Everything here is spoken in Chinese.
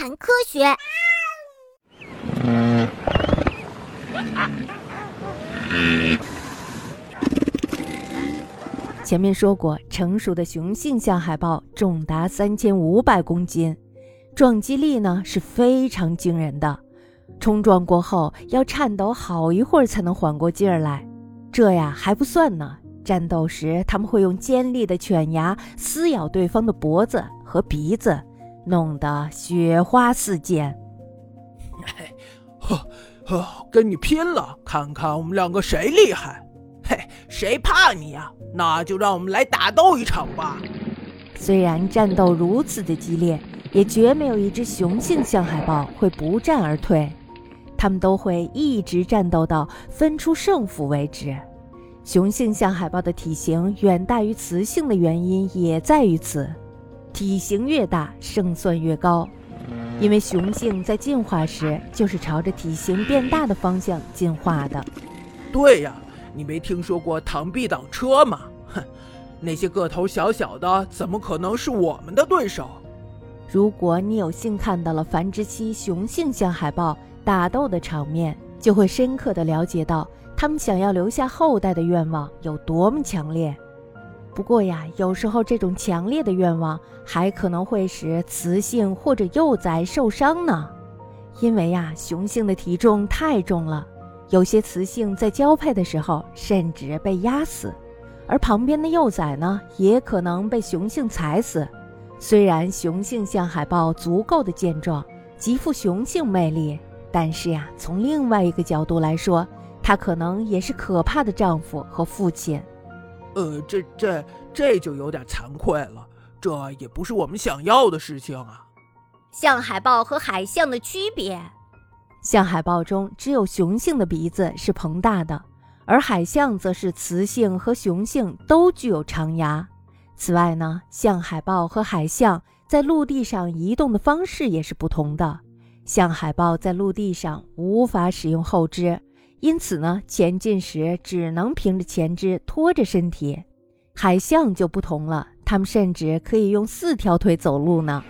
谈科学。前面说过，成熟的雄性象海豹重达三千五百公斤，撞击力呢是非常惊人的。冲撞过后要颤抖好一会儿才能缓过劲儿来。这呀还不算呢，战斗时他们会用尖利的犬牙撕咬对方的脖子和鼻子，弄得雪花四溅。呵呵，跟你拼了，看看我们两个谁厉害！嘿，谁怕你呀？那就让我们来打斗一场吧。虽然战斗如此的激烈，也绝没有一只雄性象海豹会不战而退。它们都会一直战斗到分出胜负为止。雄性象海豹的体型远大于雌性的原因也在于此，体型越大胜算越高，因为雄性在进化时就是朝着体型变大的方向进化的。对呀，你没听说过螳臂挡车吗？哼，那些个头小小的怎么可能是我们的对手？如果你有幸看到了繁殖期雄性象海豹。打斗的场面，就会深刻的了解到他们想要留下后代的愿望有多么强烈。不过呀，有时候这种强烈的愿望还可能会使雌性或者幼崽受伤呢，因为呀，雄性的体重太重了，有些雌性在交配的时候甚至被压死，而旁边的幼崽呢，也可能被雄性踩死。虽然雄性象海豹足够的健壮，极富雄性魅力。但是呀，从另外一个角度来说，他可能也是可怕的丈夫和父亲。呃，这这这就有点惭愧了，这也不是我们想要的事情啊。象海豹和海象的区别：象海豹中只有雄性的鼻子是膨大的，而海象则是雌性和雄性都具有长牙。此外呢，象海豹和海象在陆地上移动的方式也是不同的。象海豹在陆地上无法使用后肢，因此呢，前进时只能凭着前肢拖着身体。海象就不同了，它们甚至可以用四条腿走路呢。